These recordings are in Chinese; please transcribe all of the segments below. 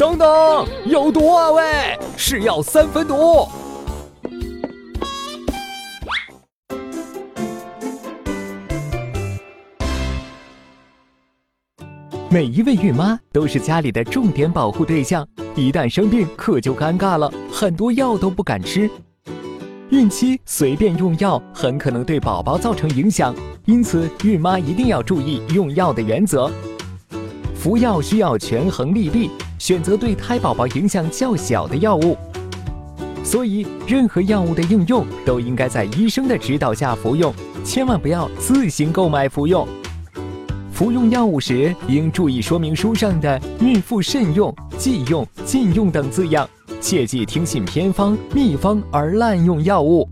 等等，有毒啊喂！是药三分毒。每一位孕妈都是家里的重点保护对象，一旦生病可就尴尬了，很多药都不敢吃。孕期随便用药很可能对宝宝造成影响，因此孕妈一定要注意用药的原则。服药需要权衡利弊，选择对胎宝宝影响较小的药物。所以，任何药物的应用都应该在医生的指导下服用，千万不要自行购买服用。服用药物时应注意说明书上的“孕妇慎用”“忌用”“禁用”等字样，切忌听信偏方、秘方而滥用药物。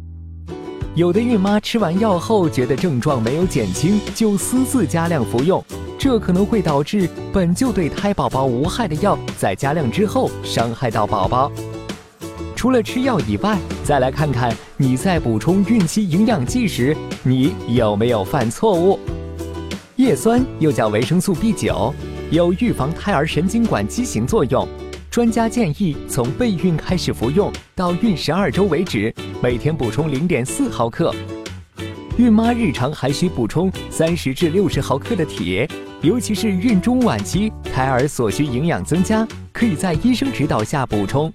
有的孕妈吃完药后觉得症状没有减轻，就私自加量服用，这可能会导致本就对胎宝宝无害的药在加量之后伤害到宝宝。除了吃药以外，再来看看你在补充孕期营养剂时，你有没有犯错误？叶酸又叫维生素 B 九，有预防胎儿神经管畸形作用。专家建议从备孕开始服用，到孕十二周为止，每天补充零点四毫克。孕妈日常还需补充三十至六十毫克的铁，尤其是孕中晚期，胎儿所需营养增加，可以在医生指导下补充。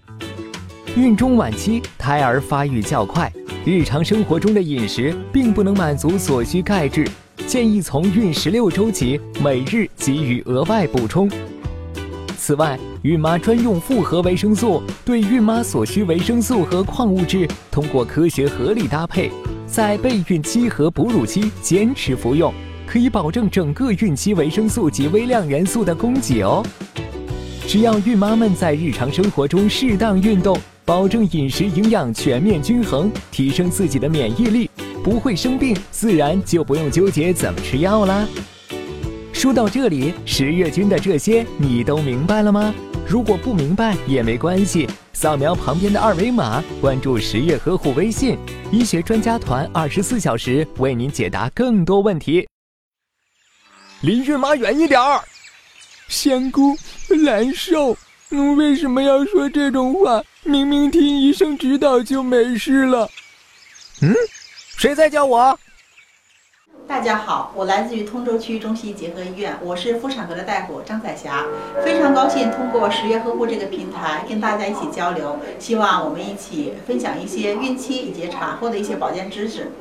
孕中晚期，胎儿发育较快，日常生活中的饮食并不能满足所需钙质。建议从孕十六周起，每日给予额外补充。此外，孕妈专用复合维生素对孕妈所需维生素和矿物质，通过科学合理搭配，在备孕期和哺乳期坚持服用，可以保证整个孕期维生素及微量元素的供给哦。只要孕妈们在日常生活中适当运动，保证饮食营养全面均衡，提升自己的免疫力。不会生病，自然就不用纠结怎么吃药啦。说到这里，十月君的这些你都明白了吗？如果不明白也没关系，扫描旁边的二维码，关注十月呵护微信，医学专家团二十四小时为您解答更多问题。离孕妈远一点儿，仙姑难受。为什么要说这种话？明明听医生指导就没事了。嗯。谁在叫我？大家好，我来自于通州区中西医结合医院，我是妇产科的大夫张彩霞，非常高兴通过十月呵护这个平台跟大家一起交流，希望我们一起分享一些孕期以及产后的一些保健知识。